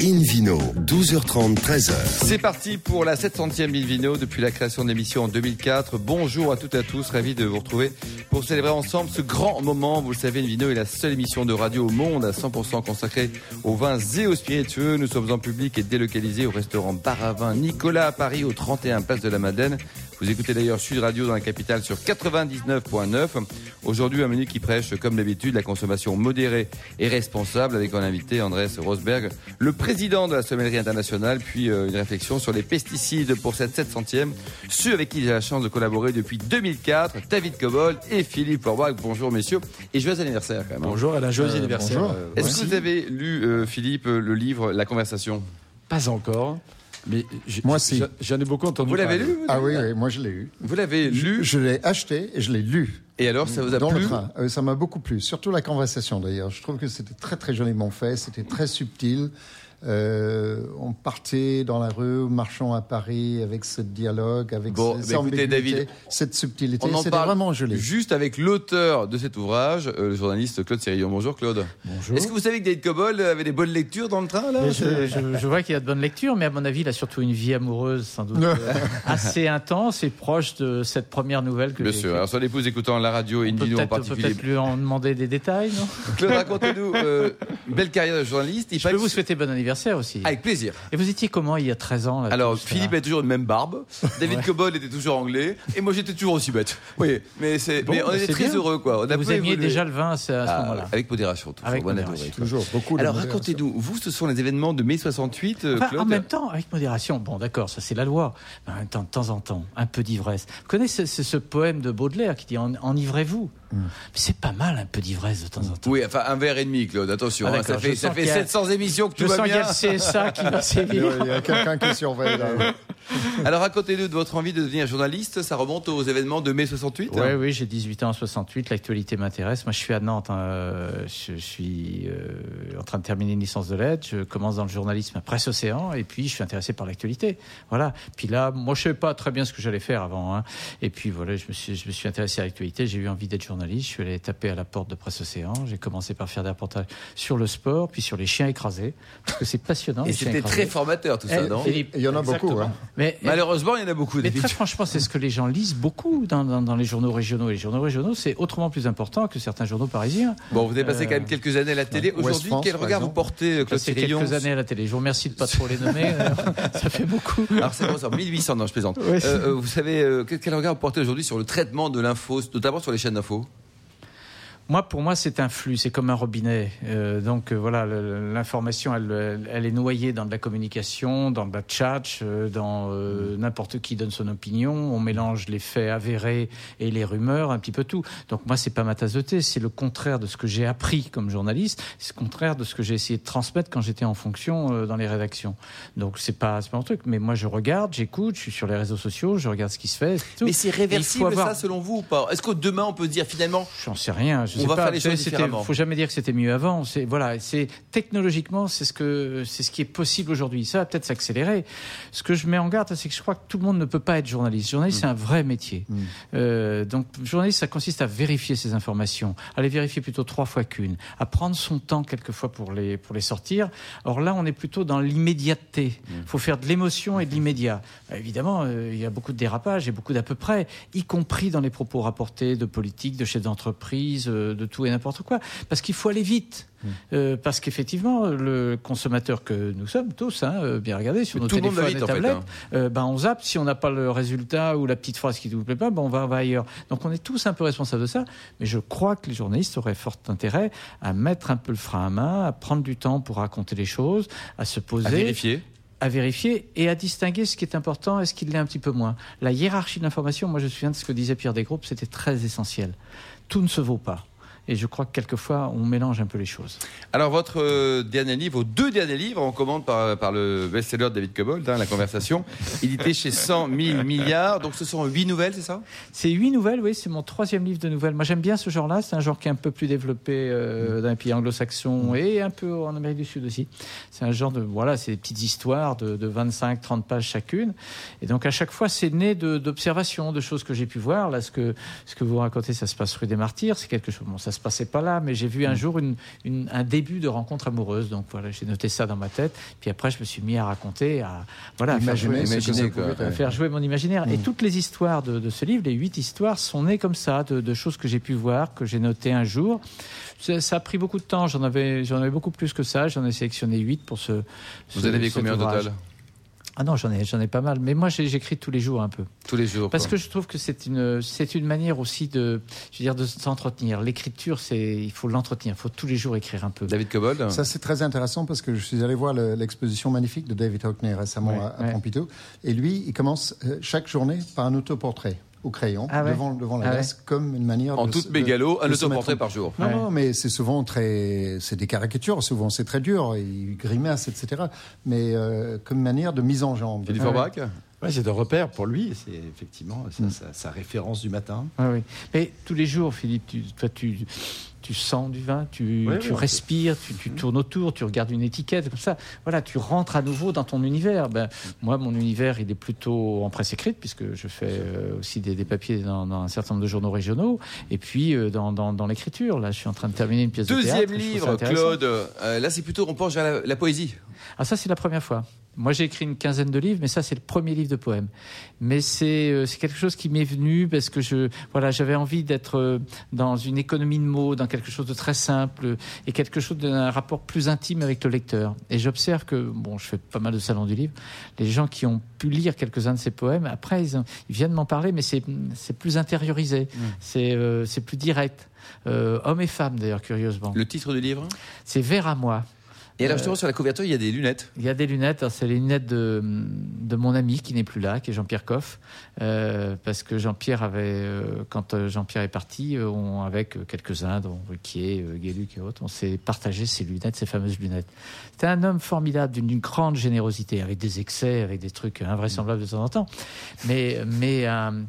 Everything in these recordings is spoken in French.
Invino, 12h30, 13h. C'est parti pour la 700e Invino depuis la création de l'émission en 2004. Bonjour à toutes et à tous, ravi de vous retrouver pour célébrer ensemble ce grand moment. Vous le savez, Invino est la seule émission de radio au monde à 100% consacrée aux vins et aux spiritueux. Nous sommes en public et délocalisés au restaurant Bar à Vin Nicolas à Paris au 31 Place de la Madeleine. Vous écoutez d'ailleurs Sud Radio dans la capitale sur 99.9. Aujourd'hui, un menu qui prêche, comme d'habitude, la consommation modérée et responsable avec un invité, Andrés Rosberg, le président de la sommellerie internationale, puis euh, une réflexion sur les pesticides pour cette 700e, ceux avec qui j'ai la chance de collaborer depuis 2004, David Cobol et Philippe Forbach. Bonjour messieurs et joyeux anniversaire quand même. hein. Bonjour, Alain, joyeux anniversaire. Euh, Est-ce que vous avez lu, euh, Philippe, le livre La conversation? Pas encore, mais Moi, si. J'en ai beaucoup entendu Vous l'avez lu vous Ah oui, oui, moi je l'ai eu. Vous l'avez lu Je l'ai acheté et je l'ai lu. et alors ça vous a dans plu le train. Euh, ça m'a beaucoup plu, surtout la conversation d'ailleurs. Je trouve que c'était très très joliment fait, c'était très subtil. Euh, on partait dans la rue, marchant à Paris avec ce dialogue, avec Bon, ce- bah cette écoutez, ambiguïté, David, cette subtilité. On en C'était parle vraiment joli. juste avec l'auteur de cet ouvrage, euh, le journaliste Claude Sérillon. Bonjour Claude. Bonjour. Est-ce que vous savez que David Cobol avait des bonnes lectures dans le train là je, je- je vois qu'il y a de bonnes lectures, mais à mon avis, il a surtout une vie amoureuse, sans doute, euh, assez intense et proche de cette première nouvelle que Bien j'ai sûr. écrite. Alors son épouse écoutant la radio et vidéo en particulier. peut-être lui en demander des détails, non? Claude, racontez-nous euh, une belle carrière de journaliste. Il Je peux vous souhaiter bon anniversaire aussi. Avec plaisir. Et vous étiez comment il y a 13 ans là, Alors Philippe avait toujours une même barbe, David Cobol était toujours anglais et moi j'étais toujours aussi bête. Oui, mais c'est Bon, mais on bah, était c'est très bien. heureux quoi. On a Vous aimiez évolué. déjà le vin à ce, Ah, moment-là. avec modération toujours. Avec bon modération. adoré. Toujours beaucoup Alors modération. racontez-nous, vous ce sont les événements de mai 68 euh, Enfin, Claude en même temps, avec modération. Bon, d'accord, ça c'est la loi. Mais en même temps, de temps en temps, un peu d'ivresse. Vous connaissez ce, ce poème de Baudelaire qui dit En- Enivrez-vous? Mais c'est pas mal un peu d'ivresse de temps en temps. Oui, enfin un verre et demi Claude, attention, Ah, hein, ça fait je ça sens fait a- 700 émissions que Je tout va sens qu'il y bien. a le CSA qui va Il y a- sévir. il y a quelqu'un qui surveille là. Alors racontez-nous de votre envie de devenir journaliste, ça remonte aux événements de mai 68 Oui, oui, j'ai 18 ans en 68, l'actualité m'intéresse. Moi, je suis à Nantes, hein, je suis euh, en train de terminer une licence de lettres, je commence dans le journalisme à Presse Océan, et puis je suis intéressé par l'actualité. Voilà. Puis là, moi, je savais pas très bien ce que j'allais faire avant. hein. Et puis voilà, je me suis, je me suis intéressé à l'actualité, j'ai eu envie d'être journaliste, je suis allé taper à la porte de Presse Océan, j'ai commencé par faire des reportages sur le sport, puis sur les chiens écrasés, parce que c'est passionnant. Et c'était très formateur tout ça, Eh, non Philippe, Il y en a beaucoup, hein. Mais, Malheureusement, il y en a beaucoup. mais très franchement, c'est ce que les gens lisent beaucoup dans, dans- dans les journaux régionaux. Et les journaux régionaux, c'est autrement plus important que certains journaux parisiens. Bon, vous avez passé quand même quelques années à la télé. Aujourd'hui, quel regard vous portez, Claude Passé Sérillon quelques années à la télé. Je vous remercie de pas trop les nommer. euh, ça fait beaucoup. Alors c'est bon, c'est en 1800, non, je plaisante. Ouais. Euh, euh, vous savez, euh, quel, quel regard vous portez aujourd'hui sur le traitement de l'info, notamment sur les chaînes d'info? Moi, pour moi, c'est un flux, c'est comme un robinet. Euh, donc euh, voilà, l'information, elle, elle- est noyée dans de la communication, dans de la chat, euh, dans euh, n'importe qui donne son opinion. On mélange les faits avérés et les rumeurs, un petit peu tout. Donc moi, c'est pas ma tasse de thé, c'est le contraire de ce que j'ai appris comme journaliste. C'est le contraire de ce que j'ai essayé de transmettre quand j'étais en fonction dans les rédactions. Donc c'est pas, pas mon truc. Mais moi, je regarde, j'écoute, je suis sur les réseaux sociaux, je regarde ce qui se fait. tout. Mais c'est réversible avoir- ça selon vous ou pas? Est-ce que demain on peut dire finalement J'en sais rien. Je On va pas. faire les choses différemment. Faut jamais dire que c'était mieux avant. C'est voilà. C'est technologiquement, c'est ce que c'est ce qui est possible aujourd'hui. Ça va peut-être s'accélérer. Ce que je mets en garde, c'est que je crois que tout le monde ne peut pas être journaliste. Journaliste, c'est un vrai métier. Euh, donc, journaliste, ça consiste à vérifier ces informations, à les vérifier plutôt trois fois qu'une, à prendre son temps quelquefois pour les pour les sortir. Or là, on est plutôt dans l'immédiateté. Il faut faire de l'émotion et de l'immédiat. Euh, Évidemment, euh, il y a beaucoup de dérapages et beaucoup d'à peu près, y compris dans les propos rapportés de politique, de chefs d'entreprise, euh, de tout et n'importe quoi, parce qu'il faut aller vite. Euh, parce qu'effectivement, le consommateur que nous sommes tous, hein, euh, bien regardez sur nos téléphones vite, et en fait, tablettes, hein. euh, ben on zappe. Si on n'a pas le résultat ou la petite phrase qui ne vous plaît pas, ben on va, va ailleurs. Donc on est tous un peu responsables de ça. Mais je crois que les journalistes auraient fort intérêt à mettre un peu le frein à main, à prendre du temps pour raconter les choses, à se poser à vérifier à vérifier et à distinguer ce qui est important et ce qui l'est un petit peu moins. La hiérarchie de l'information, moi je me souviens de ce que disait Pierre Desgroupes, c'était très essentiel. Tout ne se vaut pas. Et je crois que quelquefois, on mélange un peu les choses. Alors, votre euh, dernier livre, vos deux derniers livres, on commande par, par le best-seller de David Cobold, hein, La Conversation, édité chez 100 000 milliards. Donc, ce sont huit nouvelles, c'est ça? C'est huit nouvelles, oui, c'est mon troisième livre de nouvelles. Moi, j'aime bien ce genre-là. C'est un genre qui est un peu plus développé euh, dans les pays anglo-saxons et un peu en Amérique du Sud aussi. C'est un genre de, voilà, c'est des petites histoires de, de 25, 30 pages chacune. Et donc, à chaque fois, c'est né de- d'observations, de, choses que j'ai pu voir. Là, ce que, ce que vous racontez, ça se passe rue des Martyrs. C'est quelque chose, bon, ça se se passait pas là, mais j'ai vu un jour une, une- un début de rencontre amoureuse. Donc voilà, j'ai noté ça dans ma tête. Puis après, je me suis mis à raconter, à voilà, faire jouer- imaginer, quoi. faire mon imaginaire. Et toutes les histoires de, de ce livre, les huit histoires, sont nées comme ça, de, de choses que j'ai pu voir, que j'ai notées un jour. Ça, ça a pris beaucoup de temps. J'en avais, j'en avais beaucoup plus que ça. J'en ai sélectionné huit pour ce. Vous en avez combien au total? Ah non, j'en ai, j'en ai pas mal. Mais moi, j'ai- j'écris tous les jours un peu. Tous les jours. Parce quoi. que je trouve que c'est une, c'est une manière aussi de, je veux dire, de s'entretenir. L'écriture, c'est, il faut l'entretenir. Il faut tous les jours écrire un peu. David Cobold Ça, c'est très intéressant parce que je suis allé voir le- l'exposition magnifique de David Hockney récemment Ouais, à, à ouais. Pompidou. Et lui, il commence euh, chaque journée par un autoportrait au crayon Ah ouais devant, devant la Ah glace comme une manière En de, toute mégalo, un autoportrait par jour. Non, Ouais. non, mais c'est souvent très. C'est des caricatures, souvent c'est très dur, il grimace, etc. Mais euh, comme manière de mise en jambe. Philippe Ouais. Ouais, c'est un repère pour lui. C'est effectivement sa, Mm. sa- sa référence du matin. Oui, oui. Mais tous les jours, Philippe, tu, toi, tu, tu sens du vin, tu, Oui, oui, respires, tu, tu tournes autour, tu regardes une étiquette, comme ça. Voilà, tu rentres à nouveau dans ton univers. Ben, moi, mon univers, il est plutôt en presse écrite, puisque je fais euh, aussi des, des papiers dans, dans un certain nombre de journaux régionaux, et puis euh, dans, dans, dans l'écriture. Là, je suis en train de terminer une pièce de Deuxième théâtre. je trouve ça livre. Claude. Euh, là, c'est plutôt, on penche vers la, la poésie. Ah ça c'est la première fois. Moi j'ai écrit une quinzaine de livres, mais ça c'est le premier livre de poèmes. Mais c'est euh, quelque chose qui m'est venu parce que je voilà j'avais envie d'être euh, dans une économie de mots, dans quelque chose de très simple et quelque chose d'un rapport plus intime avec le lecteur. Et j'observe que bon je fais pas mal de salons du livre, les gens qui ont pu lire quelques-uns de ces poèmes, après ils, ont- ils viennent m'en parler, mais c'est plus intériorisé, c'est euh, plus direct. Euh, hommes et femmes d'ailleurs curieusement. Le titre du livre? C'est vers à moi. Et alors, Euh, justement, sur la couverture, il y a des lunettes. Il y a des lunettes, c'est les lunettes de, de mon ami qui n'est plus là, qui est Jean-Pierre Coff, euh, parce que Jean-Pierre avait, euh, quand Jean-Pierre est parti, on, avec quelques-uns, dont Ruquier, Guéluc et autres, on s'est partagé ces lunettes, ces fameuses lunettes. C'était un homme formidable, d'une grande générosité, avec des excès, avec des trucs invraisemblables de temps en temps, mais, mais un,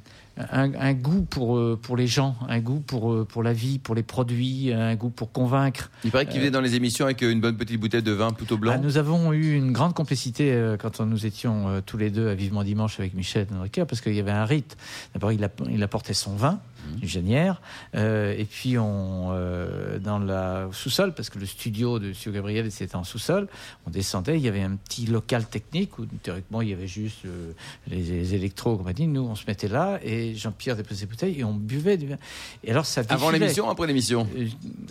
un, un goût pour, euh, pour les gens, un goût pour, euh, pour la vie, pour les produits, un goût pour convaincre. Il paraît qu'il venait dans les émissions avec euh, une bonne petite bouteille de vin plutôt blanc. Ah, nous avons eu une grande complicité euh, quand nous étions euh, tous les deux à Vivement Dimanche avec Michel Henriquet, parce qu'il y avait un rite. D'abord, il apportait son vin, Du Genière, euh, et puis on, euh, dans au sous-sol, parce que le studio de M. Gabriel c'était en sous-sol, on descendait, il y avait un petit local technique où théoriquement il y avait juste euh, les, les électros, comme on dit. Nous, on se mettait là, et Jean-Pierre déposait ses bouteilles, et on buvait du vin. Et alors, ça Avant l'émission, après l'émission?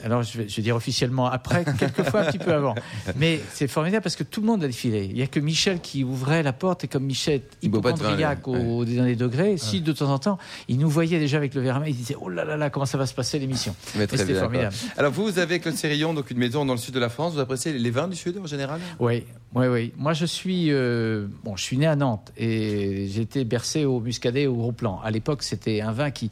Alors, je vais, je vais dire officiellement après, quelquefois un petit peu avant. Mais c'est formidable parce que tout le monde a défilé. Il n'y a que Michel qui ouvrait la porte et comme Michel hypochondriaque lui. au dernier degré, si de temps en temps, il nous voyait déjà avec le verre main, il disait Oh là là là, comment ça va se passer l'émission Mais Et très C'était bien, formidable. quoi. Alors, vous, vous avez, Claude Sérillon, donc une maison dans le sud de la France. Vous appréciez les vins du sud en général? Oui, oui, oui. Moi, je suis, euh, bon, je suis né à Nantes et j'ai été bercé au muscadet et au gros plan. À l'époque, c'était un vin qui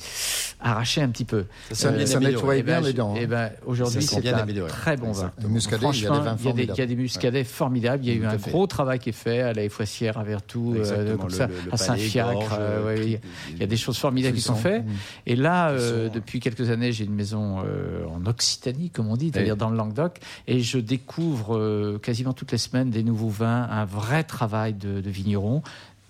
arrachait un petit peu. Ça, Euh, ça nettoyait Eh ben, bien les dents. hein. eh ben, aujourd'hui, c'est bien un amélioré. très bon vin. Le muscadet, il y a des Franchement, vins il y a des, formidables. il y a des muscadets formidables. Il y a eu Tout un fait. gros travail qui est fait à la Effoissière, à Vertou, euh, Exactement, comme le- ça, le- le à Saint-Fiacre. ouais, il y a- des choses formidables qui sont faites. Et là, euh, depuis quelques années, j'ai une maison euh, en Occitanie, comme on dit, c'est-à-dire Oui. dans le Languedoc, et je découvre euh, quasiment toutes les semaines des nouveaux vins, un vrai travail de, de vignerons.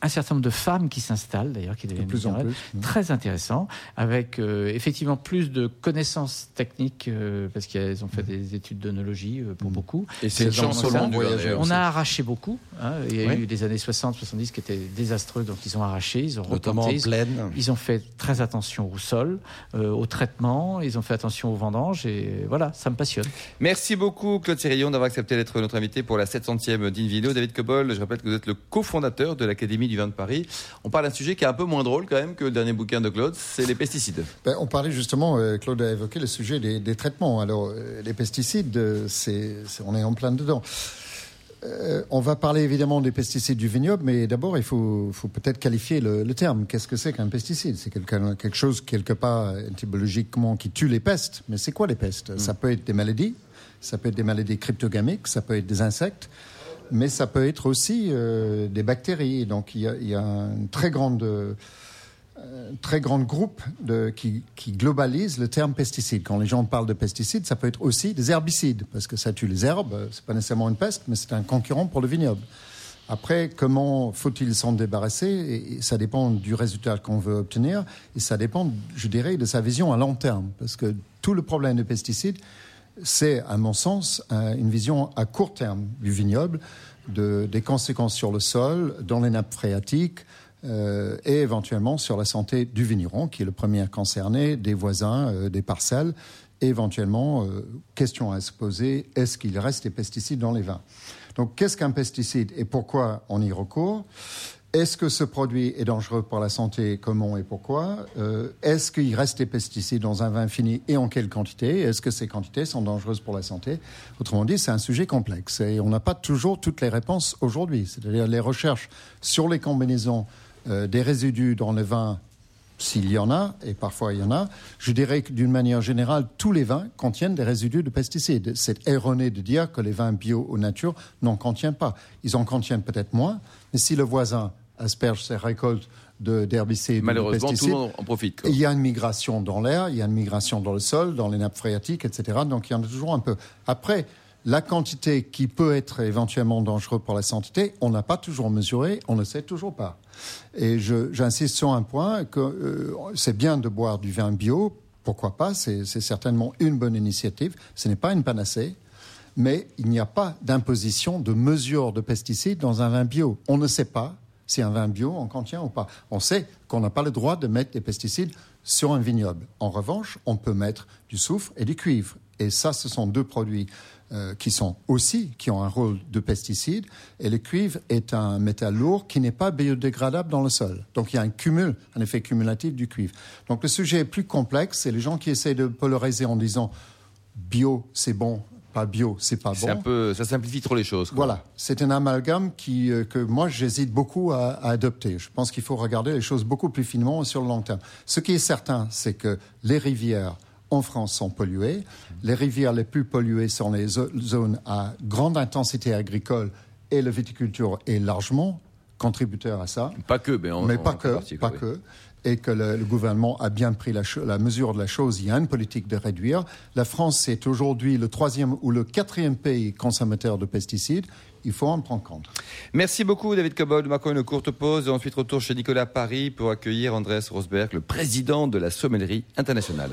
Un certain nombre de femmes qui s'installent, d'ailleurs, qui De deviennent plus en plus. Très intéressant, avec euh, effectivement plus de connaissances techniques, euh, parce qu'ils ont fait des études d'onologie euh, pour Mm. beaucoup. Et vin, Voyageur. d'ailleurs. On a arraché beaucoup. hein. Il y a Oui. eu les années 60, 70 qui étaient désastreux, donc ils ont arraché, ils ont Notamment en replanté, ils- ont fait très attention au sol, euh, au traitement, ils ont fait attention aux vendanges, et voilà, ça me passionne. Merci beaucoup, Claude Sérillon, d'avoir accepté d'être notre invité pour la 700e d'Invino. David Cobol, je rappelle que vous êtes le cofondateur de l'Académie du vin de Paris. On parle d'un sujet qui est un peu moins drôle quand même que le dernier bouquin de Claude, c'est les pesticides. Ben, on parlait justement, euh, Claude a évoqué le sujet des, des traitements. Alors, euh, les pesticides, euh, c'est, on est en plein dedans. On va parler évidemment des pesticides du vignoble, mais d'abord, il faut, faut peut-être qualifier le, le terme. Qu'est-ce que c'est qu'un pesticide? C'est quelque, quelque chose, quelque part, étymologiquement, qui tue les pestes. Mais c'est quoi les pestes? Ça peut être des maladies, ça peut être des maladies cryptogamiques, ça peut être des insectes, mais ça peut être aussi euh, des bactéries. Donc, il y a, il très grande... euh, très grand groupe qui, globalise le terme pesticide. Quand les gens parlent de pesticides, ça peut être aussi des herbicides, parce que ça tue les herbes. C'est pas nécessairement une peste, mais c'est un concurrent pour le vignoble. Après, comment faut-il s'en débarrasser? Ça dépend du résultat qu'on veut obtenir et ça dépend, je dirais, de sa vision à long terme. Parce que tout le problème des pesticides, c'est, à mon sens, une vision à court terme du vignoble, de, des conséquences sur le sol, dans les nappes phréatiques, euh, et éventuellement sur la santé du vigneron, qui est le premier concerné, des voisins, euh, des parcelles, et éventuellement, euh, question à se poser, est-ce qu'il reste des pesticides dans les vins? Donc, qu'est-ce qu'un pesticide et pourquoi on y recourt? Est-ce que ce produit est dangereux pour la santé Comment et pourquoi? Est-ce qu'il reste des pesticides dans un vin fini et en quelle quantité? Est-ce que ces quantités sont dangereuses pour la santé? Autrement dit, c'est un sujet complexe et on n'a pas toujours toutes les réponses aujourd'hui. C'est-à-dire les recherches sur les combinaisons euh, des résidus dans le vin, s'il y en a, et parfois il y en a, je dirais que d'une manière générale, tous les vins contiennent des résidus de pesticides. C'est erroné de dire que les vins bio ou nature n'en contiennent pas. Ils en contiennent peut-être moins, mais si le voisin asperge ses récoltes d'herbicides, de, Malheureusement, tout le monde en profite. Il y a une migration dans l'air, il y a une migration dans le sol, dans les nappes phréatiques, etc. Donc il y en a toujours un peu. Après, la quantité qui peut être éventuellement dangereuse pour la santé, on n'a pas toujours mesuré, on ne sait toujours pas. Et j'insiste sur un point que euh, c'est bien de boire du vin bio, pourquoi pas, c'est certainement une bonne initiative, ce n'est pas une panacée, mais il n'y a pas d'imposition de mesure de pesticides dans un vin bio. On ne sait pas si un vin bio en contient ou pas. On sait qu'on n'a pas le droit de mettre des pesticides sur un vignoble. En revanche, on peut mettre du soufre et du cuivre. Et ça, ce sont deux produits euh, qui sont aussi, qui ont un rôle de pesticide. Et le cuivre est un métal lourd qui n'est pas biodégradable dans le sol. Donc il y a un cumul, un effet cumulatif du cuivre. Donc le sujet est plus complexe et les gens qui essaient de polariser en disant bio, c'est bon, pas bio, c'est pas bon. Un peu, ça simplifie trop les choses. Voilà, c'est un amalgame qui, euh, que moi j'hésite beaucoup à, à, adopter. Je pense qu'il faut regarder les choses beaucoup plus finement sur le long terme. Ce qui est certain, c'est que les rivières en France sont polluées. Les rivières les plus polluées sont les zones à grande intensité agricole et la viticulture est largement contributeur à ça. Pas que, mais, mais pas que, pas que. Et que le, gouvernement a bien pris la, mesure de la chose. Il y a une politique de réduire. La France est aujourd'hui le troisième ou le quatrième pays consommateur de pesticides. Il faut en prendre compte. Merci beaucoup, David Cobol. Nous marquons une courte pause. Ensuite, retour chez Nicolas Paris pour accueillir Andrés Rosberg, le président de la Sommellerie internationale.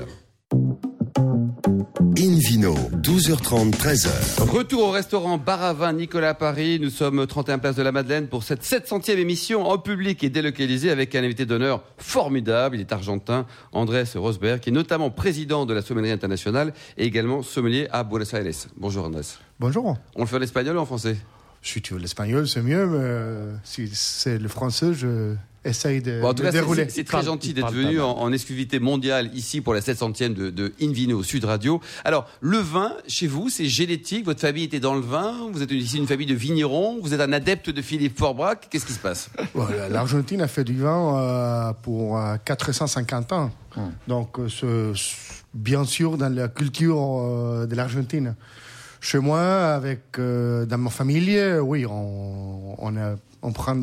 Invino, 12h30, 13h. Retour au restaurant Baravin Nicolas Paris. Nous sommes 31 place de la Madeleine pour cette 700e émission en public et délocalisée avec un invité d'honneur formidable. Il est argentin, Andrés Rosberg, qui est notamment président de la Sommellerie internationale et également sommelier à Buenos Aires. Bonjour Andrés. Bonjour. On le fait en espagnol ou en français? Si tu veux l'espagnol, c'est mieux, mais euh, si c'est le français, je essaye de, bon, en tout cas, C'est très gentil d'être venu en, exclusivité mondiale ici pour la 700e de, de Invino Sud Radio. Alors, le vin, chez vous, c'est génétique? Votre famille était dans le vin? Vous êtes ici une famille de vignerons? Vous êtes un adepte de Philippe Forbrac? Qu'est-ce qui se passe? L'Argentine a fait du vin euh, pour 450 euh, ans. Hum. Donc, euh, bien sûr, dans la culture de l'Argentine. Chez moi, avec dans ma famille, oui, on, on a on prend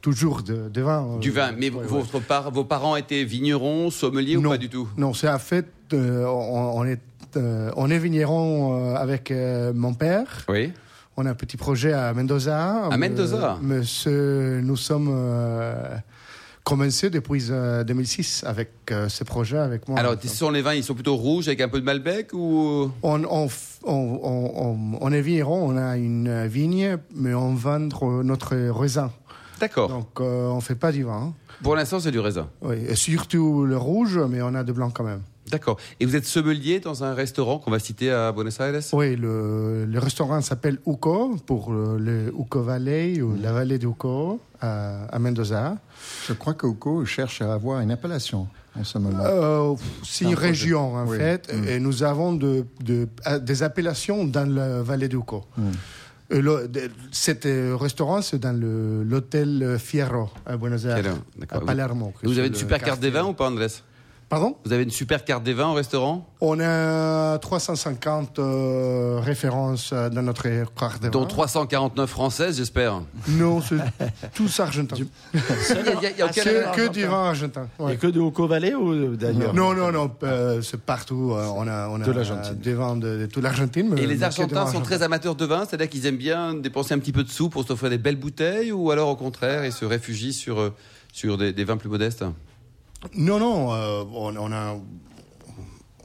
toujours de, vin. Euh, du vin, mais vos parents étaient vignerons, sommeliers ou pas du tout? Non, c'est en fait, euh, on, est, euh, on est vigneron avec mon père. Oui. On a un petit projet à Mendoza. À Mendoza Mais nous sommes commencé depuis 2006 avec ce projet avec moi. Alors, ce sont les vins, ils sont plutôt rouges avec un peu de Malbec ou? On, on, on, on, est vigneron, on a une vigne, mais on vend notre raisin. D'accord. Donc, euh, on ne fait pas du vin. Pour l'instant, c'est du raisin. Oui, et surtout le rouge, mais on a de blanc quand même. D'accord. Et vous êtes sommelier dans un restaurant qu'on va citer à Buenos Aires? Oui, le, le restaurant s'appelle Uco, pour le Uco Valley ou la vallée d'Uco à, à Mendoza. Je crois que Uco cherche à avoir une appellation en ce moment. Euh, c'est une région en fait, mm. et nous avons de, de, des appellations dans la vallée d'Uco. Mm. Euh, cet euh, restaurant, c'est dans l'hôtel Fierro à Buenos Aires, à Palermo. Vous avez une super carte des vins ou pas, Andrés? Pardon? Vous avez une super carte des vins au restaurant? On a 350 euh, références euh, dans notre carte de Dont vin. 349 françaises, j'espère. Non, c'est tous argentins. A aucun- Que, que du vin argentin. ouais. Et que de Oco Valley ou d'ailleurs? Non, non, non, euh, c'est partout. euh, on a, on a De l'Argentine. des vins de, de toute l'Argentine. mais- Et les Argentins sont très amateurs de vin, c'est-à-dire qu'ils aiment bien dépenser un petit peu de sous pour s'offrir des belles bouteilles, ou alors au contraire, ils se réfugient sur, euh, sur des, des vins plus modestes? Non, non, euh, on, on a,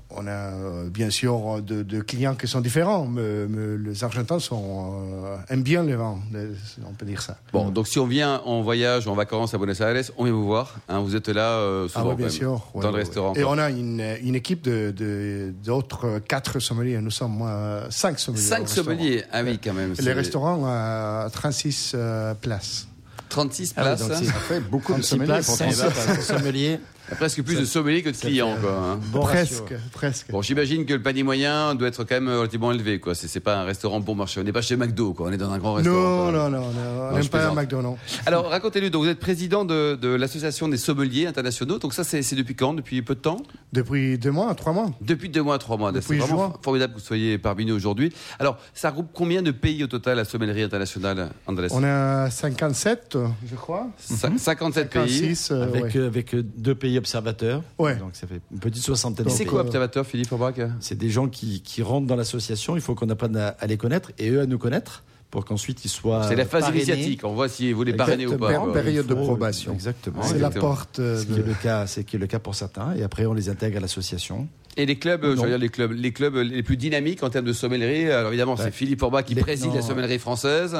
on a euh, bien sûr de, de clients qui sont différents, mais, mais les Argentins sont, euh, aiment bien les vins, les- on peut dire ça. Bon, donc si on vient en voyage en vacances à Buenos Aires, on vient vous voir. hein, vous êtes là euh, souvent, Ah bien même, sûr. ouais, dans le restaurant. ouais. Et on a une, une équipe de, de- d'autres quatre sommeliers. Nous sommes euh, cinq sommeliers. Cinq sommeliers, ah oui, quand même. Les restaurants à 36 euh, places. 36 Ah oui, places, donc hein. c'est- Ça fait beaucoup de 36 sommeliers places, pour c'est 36. sommelier. Presque plus de sommeliers que de clients, quoi. hein. Bon ratio. presque, presque. Bon, j'imagine que le panier moyen doit être quand même relativement élevé, quoi. C'est, c'est pas un restaurant bon marché. On n'est pas chez McDo, quoi. On est dans un grand restaurant. Non, quoi. non, non, non, on n'aime pas. McDonald's. Alors, racontez-nous. Donc, vous êtes président de, de l'association des sommeliers internationaux. Donc, ça, c'est, depuis quand? Depuis peu de temps? Depuis deux mois, trois mois. Depuis deux mois, trois mois. C'est Depuis vraiment juin. formidable que vous soyez parmi nous aujourd'hui. Alors, ça regroupe combien de pays au total, la sommellerie internationale, Andrés? On a 57, je crois. Cin- 57 pays. 56, euh, Avec, ouais. euh, avec euh, deux pays observateurs. Ouais. Donc ça fait une petite soixantaine C'est quoi, observateur, Philippe Aubrac C'est des gens qui, qui rentrent dans l'association. Il faut qu'on apprenne à, à les connaître et eux à nous connaître pour qu'ensuite ils soient. C'est la phase parrainés. initiatique. On voit si vous les parrainez ou pas. Quoi. Période de probation. Exactement. C'est la porte euh, Ce qui est de... le cas, c'est qui est le cas pour certains. Et après, on les intègre à l'association. Et les clubs, euh, je veux dire les clubs, les clubs les plus dynamiques en termes de sommellerie. Alors évidemment, c'est Ouais. Philippe Orbach qui Les- préside non, la sommellerie française.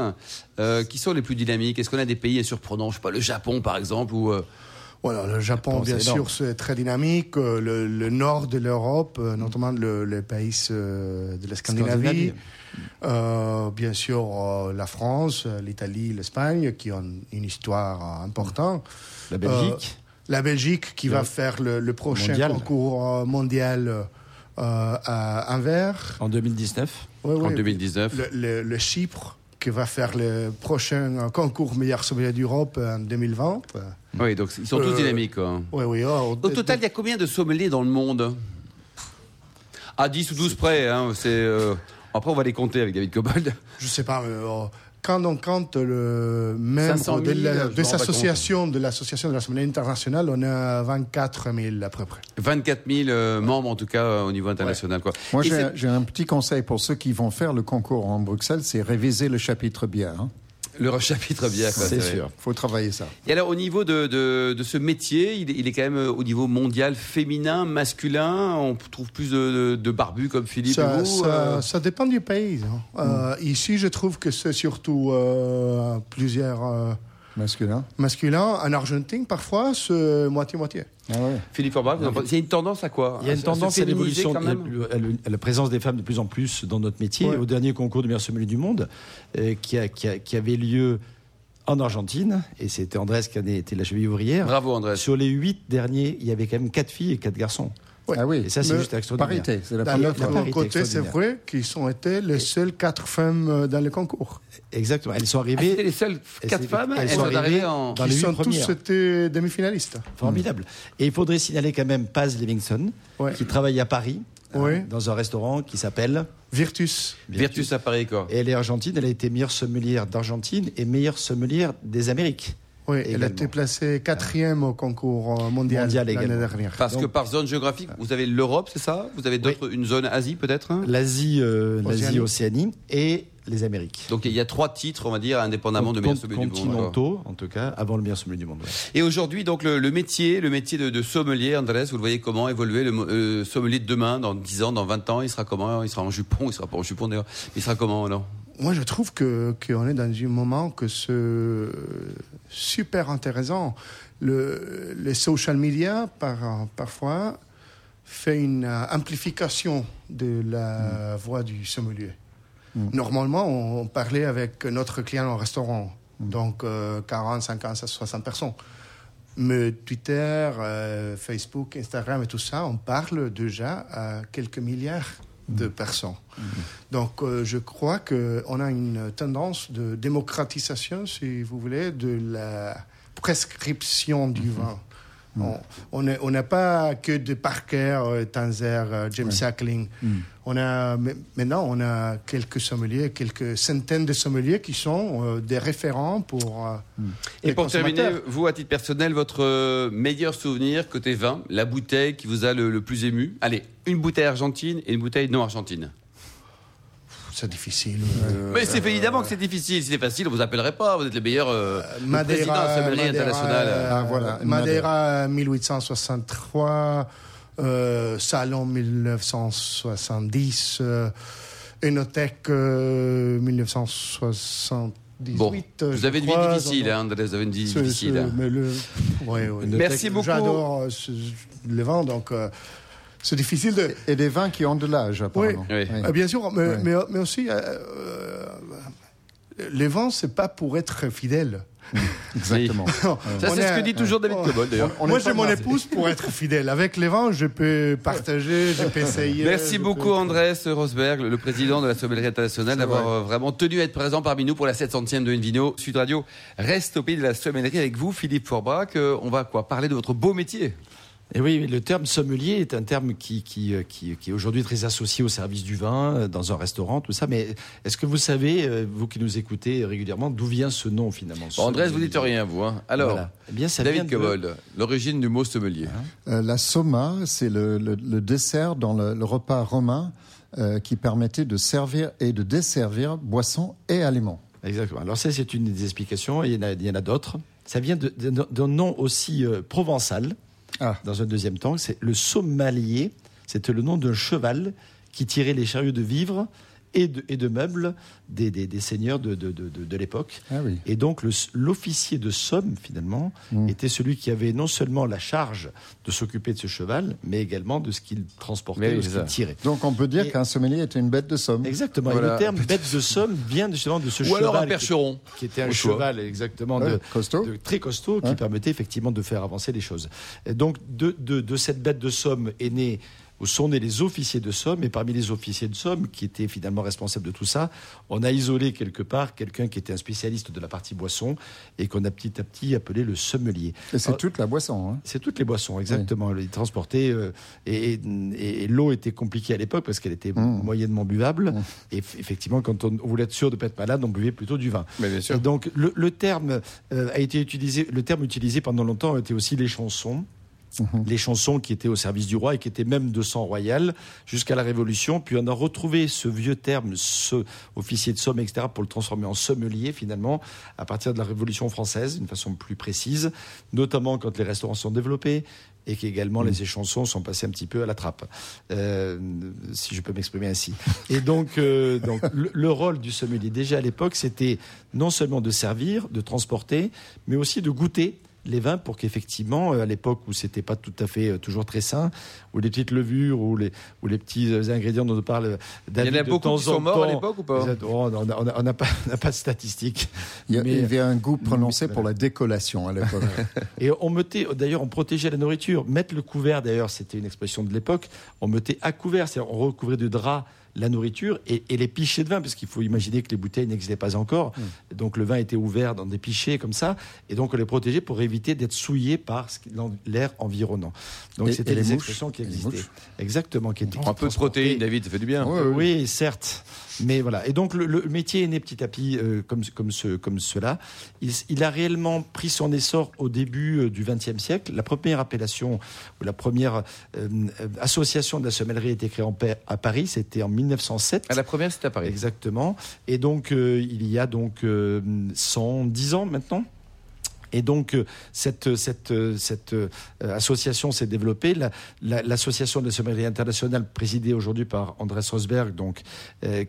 Euh, qui sont les plus dynamiques? Est-ce qu'on a des pays surprenants Je sais pas, le Japon par exemple ou euh, Voilà, le Japon, bien sûr, c'est très dynamique. Euh, Le, le nord de l'Europe, euh, notamment le, les pays euh, de la Scandinavie. Scandinavie. Euh, bien sûr, euh, la France, l'Italie, l'Espagne, qui ont une histoire importante. La Belgique. La Belgique, qui va faire le, le prochain Mondial. concours mondial euh, à Anvers. En 2019. Ouais, en ouais. 2019 Le, le- le Chypre, qui va faire le prochain concours meilleur sommelier d'Europe en 2020. Euh, Oui, donc ils sont tous Euh, dynamiques. Oui, oui. oh, Au total, il y a combien de sommeliers dans le monde? À 10 ou 12 près. Hein, c'est, euh, Après, on va les compter avec David Cobold. Je sais pas, mais, euh, quand on compte le 500 membre 000, de la- pas associations de l'association de la Sommelier internationale, on a 24 000 à peu près. 24 000 euh, membres, en tout cas, euh, au niveau international. Quoi. Moi, j'ai un petit conseil pour ceux qui vont faire le concours en Bruxelles, c'est réviser le chapitre bien. hein. Le chapitre bière, C'est sûr. faut travailler ça. Et alors, au niveau de, de, de ce métier, il est, il est quand même euh, au niveau mondial féminin, masculin. On trouve plus de, barbus comme Philippe Ça, et vous. ça- euh, ça dépend du pays. hein. Euh, Ici, je trouve que c'est surtout euh, plusieurs Masculin. masculins. En Argentine, parfois, c'est moitié-moitié. Ah ouais. Philippe Orbach, vous en pensez- il y a une tendance à quoi? Il y a une tendance à l'évolution, quand il y a même le- à la présence des femmes de plus en plus dans notre métier. Ouais. Au dernier concours du meilleur sommelier du monde, euh, qui, a- qui a- qui avait lieu en Argentine, et c'était Andrés qui en était la cheville ouvrière. Bravo, André. Sur les huit derniers, il y avait quand même quatre filles et quatre garçons. Ouais. Ah oui. Et ça, c'est Mais juste extraordinaire. Parité, c'est la autre fois. parité côté, c'est vrai qu'ils ont été les seules quatre femmes euh, dans le concours. Exactement. Elles sont Ah, arrivées les seules quatre femmes. elles Elles sont sont arrivées en. dans les sont tous premières. été demi-finalistes. formidables. Et il faudrait signaler quand même Paz Livingston, Ouais. qui travaille à Paris, Oui. hein, dans un restaurant qui s'appelle Virtus. Virtus à Paris, quoi. Et elle est argentine, elle a été meilleure sommelière d'Argentine et meilleure sommelière des Amériques. Oui, elle a Également. été placée quatrième au concours euh, mondial, Mondial l'année également. dernière. Parce que par zone géographique, vous avez l'Europe, c'est ça? Vous avez d'autres, une zone Asie peut-être hein? L'Asie, euh, Océanie. l'Asie, Océanie et les Amériques. Donc il y a trois titres, on va dire, indépendamment de meilleur sommelier du monde. continentaux, en tout cas, avant le meilleur sommelier du monde. ouais. Et aujourd'hui, donc le, le métier, le métier de, de sommelier, Andrés, vous le voyez comment évoluer le euh, sommelier de demain, dans 10 ans, dans 20 ans, il sera comment? Il sera en jupon, il sera pas en jupon d'ailleurs. Il sera comment alors? Moi, je trouve que qu'on est dans un moment que c'est super intéressant. Le, les social media, par, parfois, fait une euh, amplification de la voix du sommelier. Normalement, on, on parlait avec notre client au restaurant, donc euh, 40, 50, 60 personnes. Mais Twitter, euh, Facebook, Instagram et tout ça, on parle déjà à quelques milliards de personnes. Donc, euh, je crois qu'on a une tendance de démocratisation, si vous voulez, de la prescription du vin. On n'a on pas que de Parker, euh, Tanzer, euh, James Sackling. On a, maintenant, on a quelques sommeliers, quelques centaines de sommeliers qui sont euh, des référents pour. Et pour terminer, vous, à titre personnel, votre meilleur souvenir côté vin, la bouteille qui vous a le plus ému? Allez, une bouteille argentine et une bouteille non argentine c'est difficile. Euh, mais c'est évidemment que c'est difficile. Si c'était facile, on vous appellerait pas. Vous êtes les meilleurs euh, Madeira, Madeira, international. Ah, voilà. Madeira 1863, euh, Salon 1970, euh, Enotech 1978. Bon, vous avez une vie difficile, hein, vous avez une vie difficile. Hein. Le, Merci beaucoup. J'adore le vent, donc c'est difficile de... Et des vins qui ont de l'âge, apparemment. Oui, ah, bien sûr, mais, mais, aussi, euh, euh, les vins, c'est pas pour être fidèle. Exactement. Ça, c'est ce que dit toujours David Cobol, d'ailleurs. Moi, j'ai mon épouse pour être fidèle. Avec les vins, je peux partager, je peux essayer. Merci beaucoup, Andrés Rosberg, le président de la Sommellerie internationale, d'avoir euh, vraiment tenu à être présent parmi nous pour la 700e de Invino. Sud Radio reste au pays de la sommellerie avec vous, Philippe Forbrac. On va quoi Parler de votre beau métier? Et oui, le terme sommelier est un terme qui, qui, euh, qui, qui est aujourd'hui très associé au service du vin, euh, dans un restaurant, tout ça. Mais est-ce que vous savez, euh, vous qui nous écoutez régulièrement, d'où vient ce nom finalement bon, Andrés, vous dites rien, vous. Hein. Alors, eh bien, ça David Cobold, l'origine du mot sommelier. Hein la soma, c'est le, le, dessert dans le, repas romain qui permettait de servir et de desservir boissons et aliments. Exactement. Alors ça, c'est une des explications. Il y en a, il y en a d'autres. Ça vient d'un nom aussi provençal ah. dans un deuxième temps. C'est le sommelier. C'était le nom d'un cheval qui tirait les chariots de vivres et de, et de meubles des, des, seigneurs de, de, de l'époque. Ah et donc l'officier de somme, finalement, mm. était celui qui avait non seulement la charge de s'occuper de ce cheval, mais également de ce qu'il transportait, de ce qu'il tirait. Donc on peut dire qu'un sommelier était une bête de somme. Exactement. Et le terme bête de somme vient justement de ce cheval. Ou alors un percheron. Qui, était un cheval, exactement, de, costaud. très costaud, qui permettait effectivement de faire avancer les choses. Et donc de, de cette bête de somme est né où sont nés les officiers de Somme. Et parmi les officiers de Somme, qui étaient finalement responsables de tout ça, on a isolé quelque part quelqu'un qui était un spécialiste de la partie boisson et qu'on a petit à petit appelé le sommelier. Et c'est toute la boisson. Hein. C'est toutes les boissons, exactement. Oui. transporter euh, et, l'eau était compliquée à l'époque parce qu'elle était mmh. moyennement buvable. Mmh. Et effectivement, quand on voulait être sûr de ne pas être malade, on buvait plutôt du vin. Mais bien sûr. Et donc le, terme euh, a été utilisé. Le terme utilisé pendant longtemps était aussi les Mhm. les chansons qui étaient au service du roi et qui étaient même de sang royal jusqu'à la Révolution. Puis on a retrouvé ce vieux terme, ce officier de somme, etc., pour le transformer en sommelier finalement à partir de la Révolution française, d'une façon plus précise, notamment quand les restaurants sont développés et qu'également mhm. les chansons sont passées un petit peu à la trappe, euh, si je peux m'exprimer ainsi. Et donc, euh, donc le, le, rôle du sommelier, déjà à l'époque, c'était non seulement de servir, de transporter, mais aussi de goûter les vins pour qu'effectivement, euh, à l'époque où c'était pas tout à fait euh, toujours très sain, où les petites levures ou les, ou les petits euh, ingrédients dont on parle David, Il y en a beaucoup qui sont morts à l'époque ou pas oh, On n'a pas, pas de statistiques. Il y, avait un goût prononcé pour la décollation à l'époque. Et on mettait, d'ailleurs, on protégeait la nourriture. Mettre le couvert, d'ailleurs, c'était une expression de l'époque. On mettait à couvert, c'est-à-dire on recouvrait de drap la nourriture et, les pichets de vin, parce qu'il faut imaginer que les bouteilles n'existaient pas encore. Mm. Donc le vin était ouvert dans des pichets comme ça, et donc on les protégeait pour éviter d'être souillé par l'air environnement. Donc c'était les, expressions qui existaient. Exactement. Qui Un peu de protéines, David, ça fait du bien. oui, certes. Mais voilà. Et donc le, métier est né petit à petit euh, comme, comme, ce, comme cela. Il, a réellement pris son essor au début euh, du XXe siècle. La première appellation ou la première euh, association de la sommellerie a été créée en, à Paris. C'était en 1907. À la première, c'était à Paris. Exactement. Et donc il y a donc 110 ans maintenant. Et donc, euh, cette, cette, euh, cette euh, association s'est développée. L'association de la sommellerie internationale, présidée aujourd'hui par Andrés Rosberg, donc,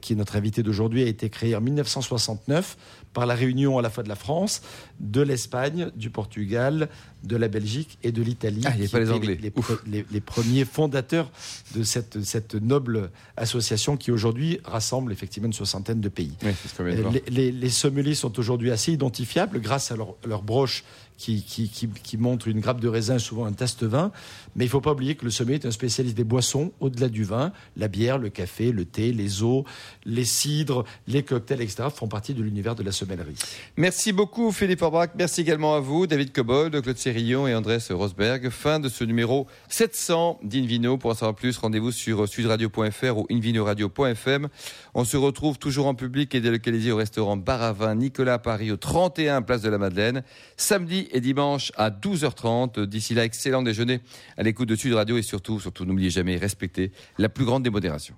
qui est notre invité d'aujourd'hui, a été créée en 1969 par la réunion à la fois de la France, de l'Espagne, du Portugal, de la Belgique et de l'Italie. Ah, il n'y a pas les Anglais. Les, premiers fondateurs de cette, cette noble association qui aujourd'hui rassemble effectivement une soixantaine de pays. Oui, les, les, sommeliers sont aujourd'hui assez identifiables grâce à leur, leur broche qui, qui, qui, montre une grappe de raisin, souvent un test vin. Mais il ne faut pas oublier que le sommet est un spécialiste des boissons au-delà du vin. La bière, le café, le thé, les eaux, les cidres, les cocktails, etc. font partie de l'univers de la sommellerie. Merci beaucoup Philippe Orbach. Merci également à vous, David Cobold, Claude Sérillon et Andrés Rosberg. Fin de ce numéro 700 d'Invino. Pour en savoir plus, rendez-vous sur sudradio.fr ou invinoradio.fm. On se retrouve toujours en public et délocalisé au restaurant Baravin Nicolas à Paris au 31 Place de la Madeleine. Samedi et dimanche à 12h30. D'ici là, excellent déjeuner à l'écoute de Sud Radio et surtout, surtout, n'oubliez jamais, respecter la plus grande démodération.